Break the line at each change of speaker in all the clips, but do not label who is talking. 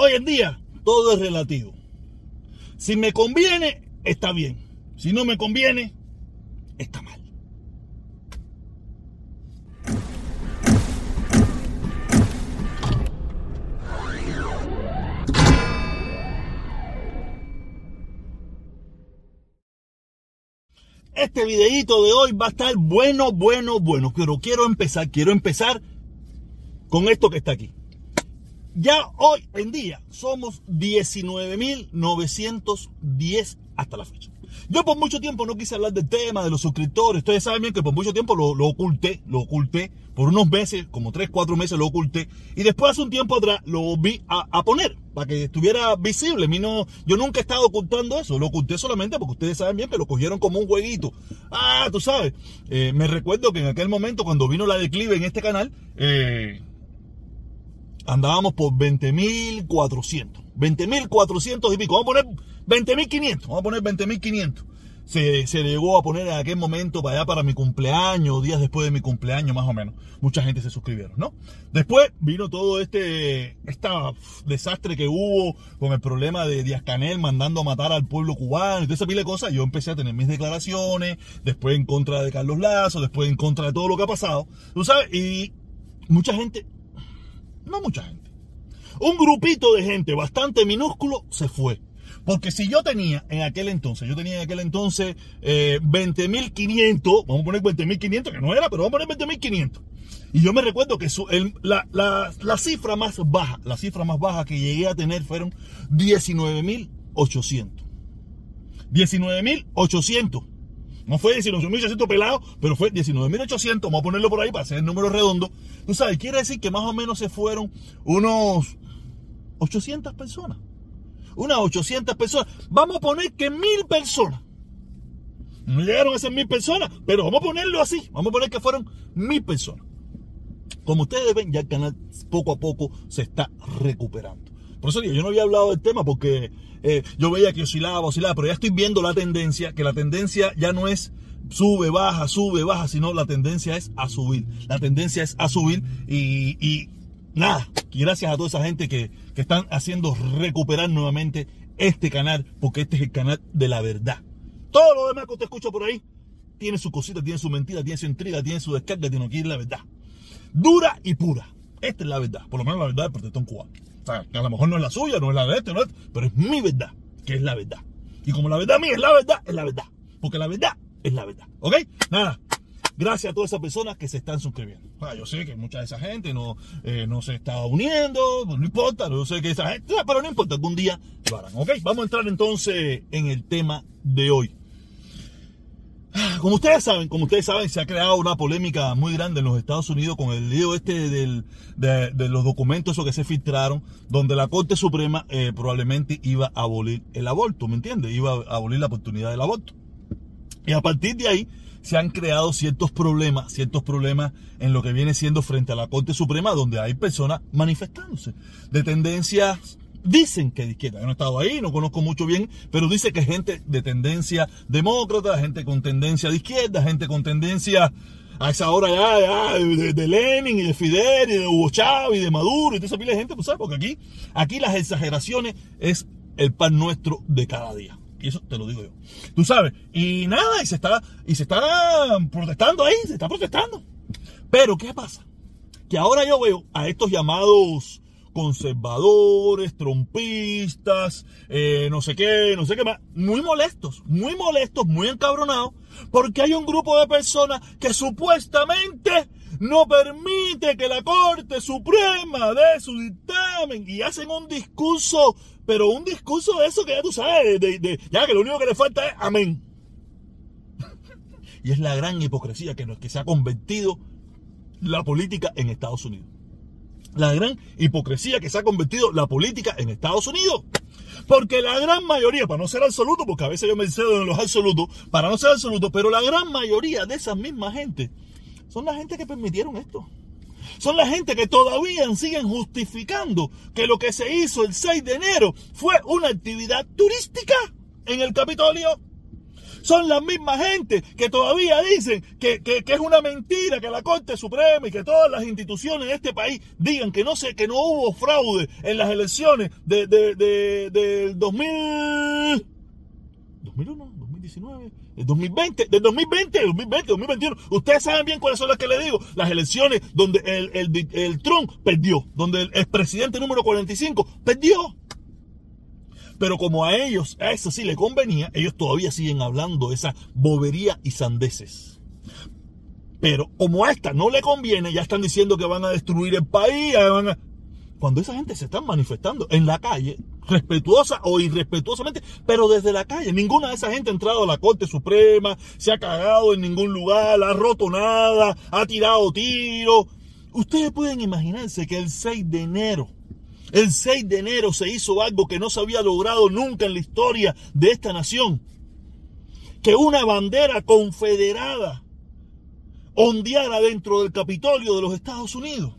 hoy en día todo es relativo. Si me conviene, está bien. Si no me conviene, está mal. Este videito de hoy va a estar bueno, bueno, bueno. Pero quiero empezar, quiero empezar con esto que está aquí. Ya hoy en día somos 19.910 hasta la fecha. Yo por mucho tiempo no quise hablar del tema de los suscriptores. Ustedes saben bien que por mucho tiempo lo, oculté, lo oculté. Por unos meses, como 3, 4 meses lo oculté. Y después hace un tiempo atrás lo vi a, poner para que estuviera visible. mí no, yo nunca he estado ocultando eso. Lo oculté solamente porque ustedes saben bien que lo cogieron como un jueguito. Ah, tú sabes. Eh, me recuerdo que en aquel momento cuando vino la declive en este canal, eh, andábamos por 20.400. 20.400 y pico. Vamos a poner 20.500. Vamos a poner 20.500. Se, se llegó a poner en aquel momento para allá para mi cumpleaños, días después de mi cumpleaños más o menos. Mucha gente se suscribieron, ¿no? Después vino todo este esta desastre que hubo con el problema de Díaz Canel mandando a matar al pueblo cubano y toda esa pila de cosas. Yo empecé a tener mis declaraciones, después en contra de Carlos Lazo, después en contra de todo lo que ha pasado. ¿Tú sabes? Y mucha gente no mucha gente. Un grupito de gente bastante minúsculo se fue. Porque si yo tenía en aquel entonces, yo tenía en aquel entonces eh, 20.500, vamos a poner 20.500, que no era, pero vamos a poner 20.500. Y yo me recuerdo que la, la, cifra más baja, la cifra más baja que llegué a tener fueron 19.800. 19.800. No fue 19.800 pelados, pero fue 19.800. Vamos a ponerlo por ahí para hacer el número redondo. Tú sabes, quiere decir que más o menos se fueron unos 800 personas. Unas 800 personas. Vamos a poner que mil personas. No llegaron a ser mil personas, pero vamos a ponerlo así. Vamos a poner que fueron mil personas. Como ustedes ven, ya el canal poco a poco se está recuperando. Por eso digo, yo no había hablado del tema porque eh, yo veía que oscilaba, oscilaba, pero ya estoy viendo la tendencia, que la tendencia ya no es sube, baja, sube, baja, sino la tendencia es a subir. La tendencia es a subir y, nada, y gracias a toda esa gente que, que están haciendo recuperar nuevamente este canal, porque este es el canal de la verdad. Todo lo demás que usted escucha por ahí tiene su cosita, tiene su mentira, tiene su intriga, tiene su descarga, tiene que ir la verdad. Dura y pura. Esta es la verdad, por lo menos la verdad del protestón cubano. O sea, que a lo mejor no es la suya, no es la de este, no es, pero es mi verdad, que es la verdad. Y como la verdad mía es la verdad, es la verdad. Porque la verdad es la verdad. ¿Ok? Nada. Gracias a todas esas personas que se están suscribiendo. yo sé que mucha de esa gente no, eh, no se está uniendo, no importa, yo sé que esa gente, pero no importa, algún día lo harán. ¿Ok? Vamos a entrar entonces en el tema de hoy. Como ustedes saben, como ustedes saben, se ha creado una polémica muy grande en los Estados Unidos con el lío este de, los documentos que se filtraron, donde la Corte Suprema eh, probablemente iba a abolir el aborto, ¿me entiendes? Iba a abolir la oportunidad del aborto. Y a partir de ahí se han creado ciertos problemas, ciertos problemas en lo que viene siendo frente a la Corte Suprema, donde hay personas manifestándose de tendencias dicen que de izquierda. Yo no he estado ahí, no conozco mucho bien, pero dice que gente de tendencia demócrata, gente con tendencia de izquierda, gente con tendencia a esa hora ya, de, Lenin y de Fidel y de Hugo Chávez y de Maduro y toda esa pila de gente, pues sabes, porque aquí, aquí las exageraciones es el pan nuestro de cada día. Y eso te lo digo yo. Tú sabes, y nada, y se está, y se está protestando ahí, se está protestando. Pero, ¿qué pasa? Que ahora yo veo a estos llamados conservadores, trompistas, eh, no sé qué, no sé qué más, muy molestos, muy molestos, muy encabronados, porque hay un grupo de personas que supuestamente no permite que la Corte Suprema dé su dictamen y hacen un discurso, pero un discurso de eso que ya tú sabes, ya que lo único que le falta es amén. y es la gran hipocresía que, que se ha convertido la política en Estados Unidos la gran hipocresía que se ha convertido la política en Estados Unidos. Porque la gran mayoría, para no ser absoluto, porque a veces yo me cedo en los absolutos, para no ser absoluto, pero la gran mayoría de esas mismas gente son la gente que permitieron esto. Son la gente que todavía siguen justificando que lo que se hizo el 6 de enero fue una actividad turística en el Capitolio. Son las mismas gente que todavía dicen que, es una mentira que la Corte Suprema y que todas las instituciones de este país digan que no sé, que no hubo fraude en las elecciones de, del 2000, 2001, 2019, del 2020, del 2020, 2020, 2021. Ustedes saben bien cuáles son las que le digo. Las elecciones donde el, el, el Trump perdió, donde el expresidente número 45 perdió. Pero como a ellos, a eso sí le convenía, ellos todavía siguen hablando esa bobería y sandeces. Pero como a esta no le conviene, ya están diciendo que van a destruir el país. Cuando esa gente se está manifestando en la calle, respetuosa o irrespetuosamente, pero desde la calle, ninguna de esa gente ha entrado a la Corte Suprema, se ha cagado en ningún lugar, ha roto nada, ha tirado tiro. Ustedes pueden imaginarse que el 6 de enero el 6 de enero se hizo algo que no se había logrado nunca en la historia de esta nación. Que una bandera confederada ondeara dentro del Capitolio de los Estados Unidos.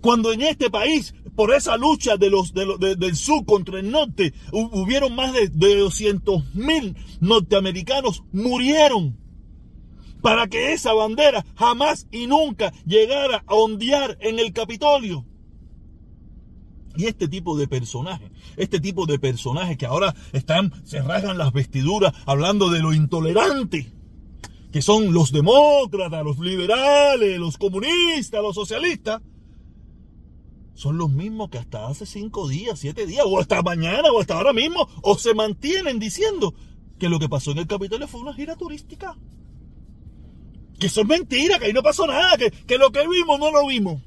Cuando en este país, por esa lucha de los, del sur contra el norte, hubieron más de, de 200 mil norteamericanos murieron para que esa bandera jamás y nunca llegara a ondear en el Capitolio. Y este tipo de personajes, este tipo de personajes que ahora están, se rasgan las vestiduras hablando de lo intolerante, que son los demócratas, los liberales, los comunistas, los socialistas, son los mismos que hasta hace cinco días, siete días, o hasta mañana, o hasta ahora mismo, o se mantienen diciendo que lo que pasó en el Capitolio fue una gira turística. Que eso es mentira, que ahí no pasó nada, que, que lo que vimos no lo vimos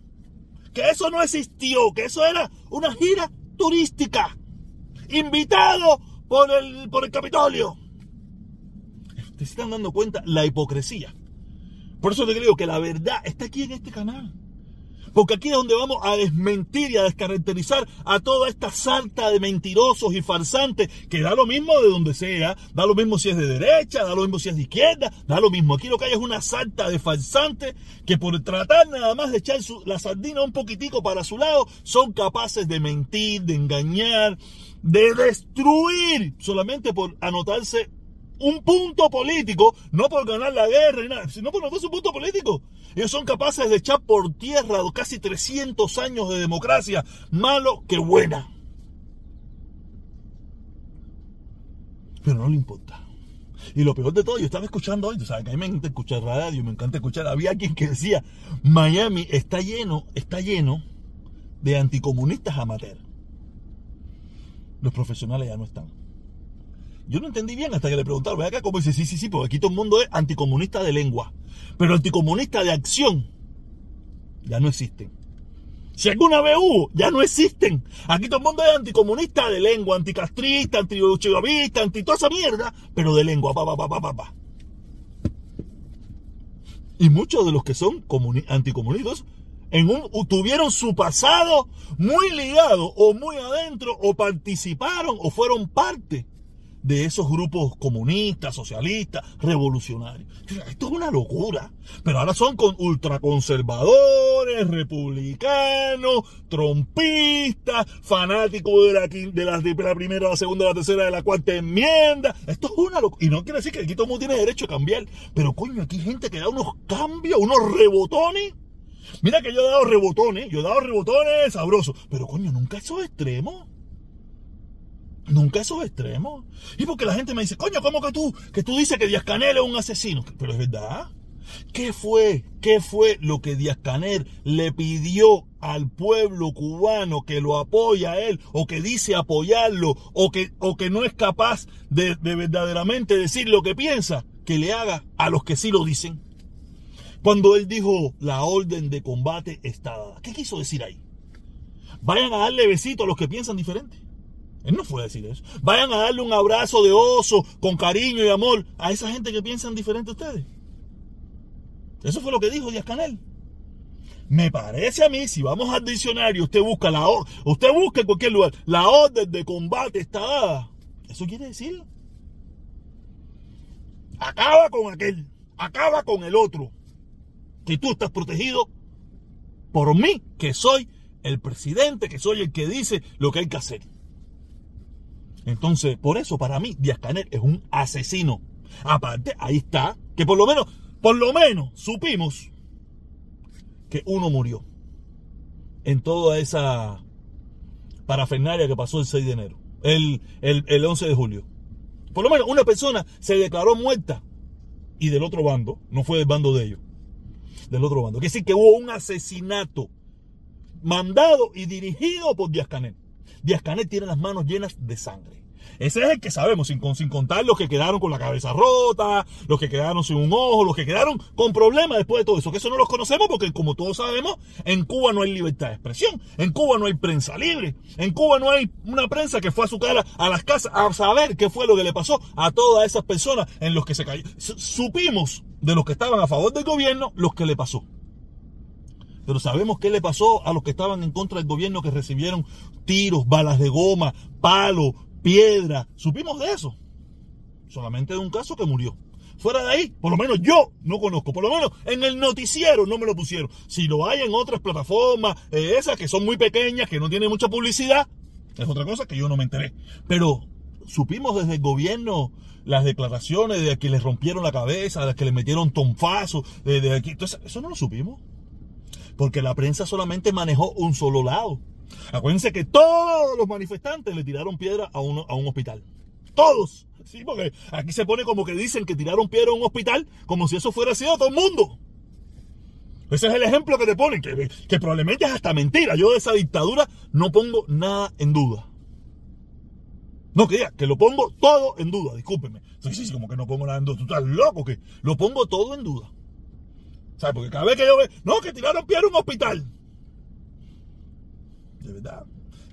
que eso no existió, que eso era una gira turística, invitado por el, por el Capitolio. Te están dando cuenta la hipocresía. Por eso te digo que la verdad está aquí en este canal. Porque aquí es donde vamos a desmentir y a descaracterizar a toda esta salta de mentirosos y farsantes que da lo mismo de donde sea, da lo mismo si es de derecha, da lo mismo si es de izquierda, da lo mismo. Aquí lo que hay es una salta de farsantes que por tratar nada más de echar la sardina un poquitico para su lado, son capaces de mentir, de engañar, de destruir solamente por anotarse un punto político, no por ganar la guerra ni nada, sino por anotarse un punto político. Ellos son capaces de echar por tierra casi 300 años de democracia, malo que buena. Pero no le importa. Y lo peor de todo, yo estaba escuchando hoy, tú sabes que a mí me encanta escuchar radio, me encanta escuchar. Había alguien que decía, Miami está lleno, está lleno de anticomunistas amateurs. Los profesionales ya no están. Yo no entendí bien hasta que le preguntaron, acá, como dice, sí, sí, sí, porque aquí todo el mundo es anticomunista de lengua. Pero anticomunista de acción ya no existen. Si alguna vez hubo, ya no existen. Aquí todo el mundo es anticomunista de lengua, anticastrista, antichivavista, anti esa mierda, pero de lengua, pa, pa, pa, pa, pa, Y muchos de los que son anticomunistas tuvieron su pasado muy ligado o muy adentro o participaron o fueron parte de esos grupos comunistas, socialistas, revolucionarios. Esto es una locura. Pero ahora son con ultraconservadores, republicanos, trompistas, fanáticos de la, de, la, primera, la segunda, la tercera, de la cuarta enmienda. Esto es una locura. Y no quiere decir que aquí todo el mundo tiene derecho a cambiar. Pero coño, aquí hay gente que da unos cambios, unos rebotones. Mira que yo he dado rebotones, yo he dado rebotones sabrosos. Pero coño, nunca esos extremos. Nunca esos extremos. Y porque la gente me dice, coño, ¿cómo que tú, que tú dices que Díaz Canel es un asesino? Pero es verdad. ¿Qué fue? ¿Qué fue lo que Díaz Canel le pidió al pueblo cubano que lo apoya a él o que dice apoyarlo o que, o que no es capaz de, de verdaderamente decir lo que piensa? Que le haga a los que sí lo dicen. Cuando él dijo la orden de combate está dada. ¿Qué quiso decir ahí? Vayan a darle besito a los que piensan diferente. Él no fue a decir eso. Vayan a darle un abrazo de oso con cariño y amor a esa gente que piensan diferente a ustedes. Eso fue lo que dijo Díaz Canel. Me parece a mí, si vamos al diccionario, usted busca la usted busca en cualquier lugar, la orden de combate está dada. Eso quiere decir, acaba con aquel, acaba con el otro. Que tú estás protegido por mí, que soy el presidente, que soy el que dice lo que hay que hacer. Entonces, por eso para mí Díaz Canel es un asesino. Aparte, ahí está, que por lo menos, por lo menos supimos que uno murió en toda esa parafernalia que pasó el 6 de enero, el, el, el 11 de julio. Por lo menos una persona se declaró muerta y del otro bando, no fue del bando de ellos, del otro bando. Quiere decir que hubo un asesinato mandado y dirigido por Díaz Canel. Díaz Canel tiene las manos llenas de sangre. Ese es el que sabemos, sin, sin contar los que quedaron con la cabeza rota, los que quedaron sin un ojo, los que quedaron con problemas después de todo eso. Que eso no los conocemos porque, como todos sabemos, en Cuba no hay libertad de expresión, en Cuba no hay prensa libre, en Cuba no hay una prensa que fue a su cara a las casas a saber qué fue lo que le pasó a todas esas personas en los que se cayó. Supimos de los que estaban a favor del gobierno los que le pasó. Pero sabemos qué le pasó a los que estaban en contra del gobierno que recibieron tiros, balas de goma, palos, piedra. Supimos de eso. Solamente de un caso que murió. Fuera de ahí, por lo menos yo no conozco. Por lo menos en el noticiero no me lo pusieron. Si lo hay en otras plataformas, eh, esas que son muy pequeñas, que no tienen mucha publicidad, es otra cosa que yo no me enteré. Pero supimos desde el gobierno las declaraciones de que les rompieron la cabeza, de que le metieron tonfazos, de, aquí. Entonces, eso no lo supimos. Porque la prensa solamente manejó un solo lado. Acuérdense que todos los manifestantes le tiraron piedra a, uno, a un hospital. Todos. Sí, porque aquí se pone como que dicen que tiraron piedra a un hospital como si eso fuera a todo el mundo. Ese es el ejemplo que te ponen, que, que probablemente es hasta mentira. Yo de esa dictadura no pongo nada en duda. No, que que lo pongo todo en duda, discúlpeme. Sí, sí, como que no pongo nada en duda. Tú estás loco, que lo pongo todo en duda. ¿Sabes? Porque cada vez que yo veo, no, que tiraron piedra a un hospital. De verdad.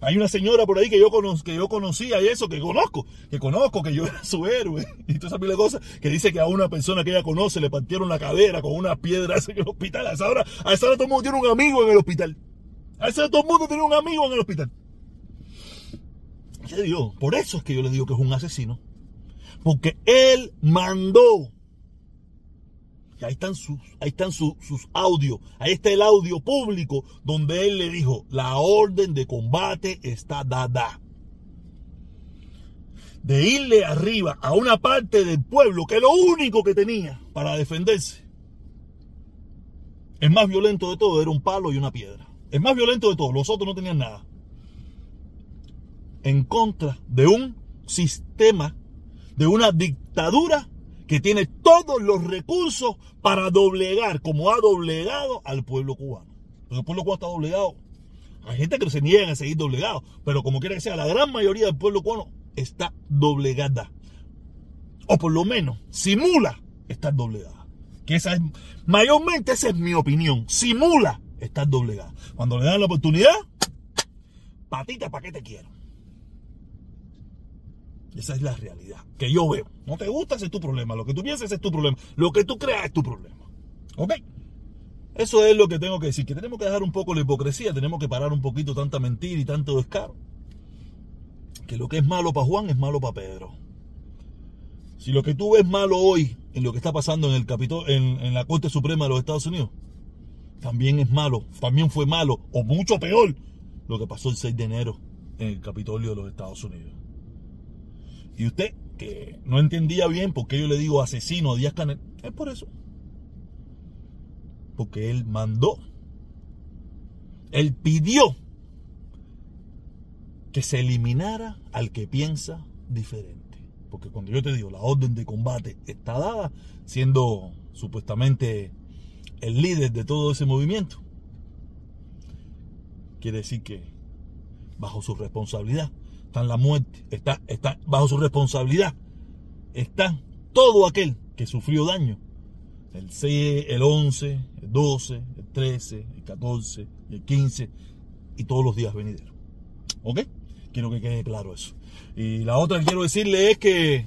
Hay una señora por ahí que yo, que yo conocía y eso, que conozco, que conozco, que yo era su héroe. Y todas esas cosas, que dice que a una persona que ella conoce le partieron la cadera con una piedra en el hospital. A esa hora, a esa hora todo el mundo tiene un amigo en el hospital. A esa hora todo el mundo tiene un amigo en el hospital. ¿Qué digo? Por eso es que yo le digo que es un asesino. Porque él mandó ahí están sus, ahí están sus, sus audios, ahí está el audio público donde él le dijo, la orden de combate está dada. De irle arriba a una parte del pueblo que lo único que tenía para defenderse, el más violento de todo era un palo y una piedra. El más violento de todos, los otros no tenían nada. En contra de un sistema, de una dictadura que tiene todos los recursos para doblegar, como ha doblegado al pueblo cubano. Porque el pueblo cubano está doblegado. Hay gente que se niega a seguir doblegado, pero como quiera que sea, la gran mayoría del pueblo cubano está doblegada. O por lo menos simula estar doblegada. Que esa es, mayormente esa es mi opinión. Simula estar doblegada. Cuando le dan la oportunidad, patita, ¿para qué te quiero? Esa es la realidad que yo veo. No te gusta, ese es tu problema. Lo que tú piensas es tu problema. Lo que tú creas es tu problema. ¿Ok? Eso es lo que tengo que decir. Que tenemos que dejar un poco la hipocresía. Tenemos que parar un poquito tanta mentira y tanto descaro. Que lo que es malo para Juan es malo para Pedro. Si lo que tú ves malo hoy en lo que está pasando en el Capitol, en, en la Corte Suprema de los Estados Unidos, también es malo, también fue malo, o mucho peor, lo que pasó el 6 de enero en el Capitolio de los Estados Unidos. Y usted, que no entendía bien por qué yo le digo asesino a Díaz Canel, es por eso. Porque él mandó, él pidió que se eliminara al que piensa diferente. Porque cuando yo te digo, la orden de combate está dada, siendo supuestamente el líder de todo ese movimiento, quiere decir que bajo su responsabilidad está en la muerte, está, está bajo su responsabilidad, está todo aquel que sufrió daño. El 6, el 11, el 12, el 13, el 14 y el 15 y todos los días venideros. ¿Ok? Quiero que quede claro eso. Y la otra que quiero decirle es que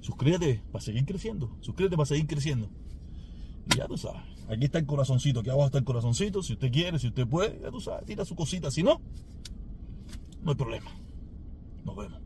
suscríbete para seguir creciendo. Suscríbete para seguir creciendo. Y ya tú sabes. Aquí está el corazoncito. Aquí abajo está el corazoncito. Si usted quiere, si usted puede, ya tú sabes, tira su cosita. Si no, no hay problema. 宝贝们